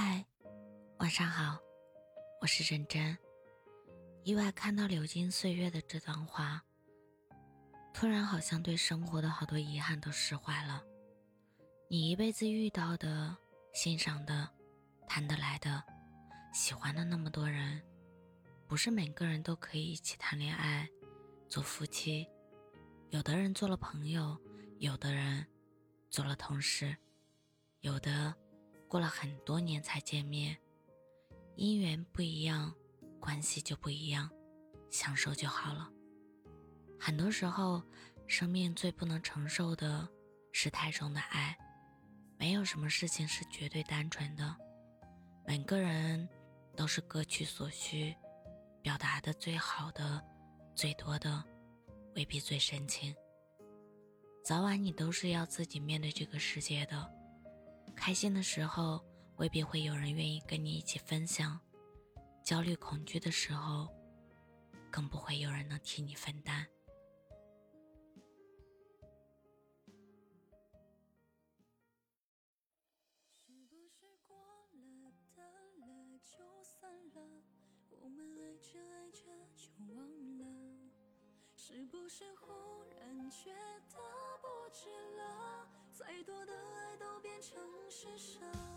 嗨，晚上好，我是真真。意外看到流金岁月的这段话，突然好像对生活的好多遗憾都释怀了。你一辈子遇到的、欣赏的、谈得来的、喜欢的那么多人，不是每个人都可以一起谈恋爱、做夫妻。有的人做了朋友，有的人做了同事，有的。过了很多年才见面，姻缘不一样，关系就不一样，享受就好了。很多时候，生命最不能承受的是太重的爱。没有什么事情是绝对单纯的，每个人都是各取所需，表达的最好的、最多的，未必最深情。早晚你都是要自己面对这个世界的。开心的时候，未必会有人愿意跟你一起分享；焦虑、恐惧的时候，更不会有人能替你分担。是不是过了的了就散了？我们爱着爱着就忘了？是不是忽然觉得不值了？再多的爱都变成施舍。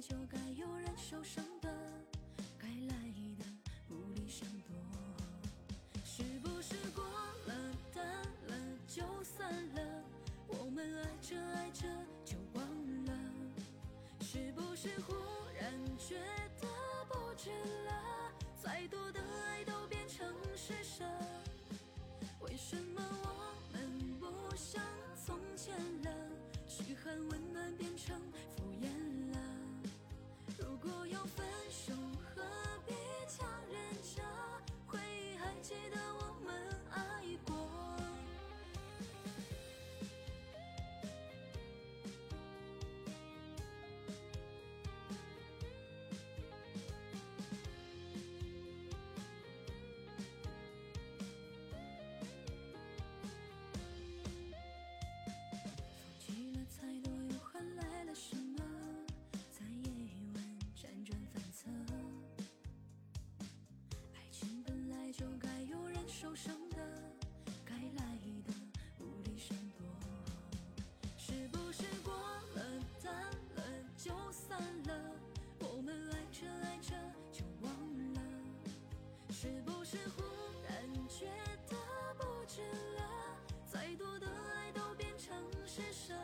就该有人受伤的，该来的不理想多。是不是过了淡了就散了？我们爱着爱着就忘了。是不是忽然觉得不值了？再多的爱都变成施舍。为什么受伤的，该来的无理闪躲。是不是过了淡了就散了？我们爱着爱着就忘了。是不是忽然觉得不值了？再多的爱都变成施舍。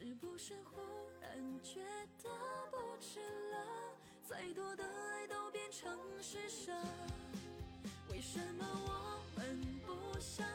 是不是忽然觉得不值了？再多的爱都变成施舍。为什么我们不像？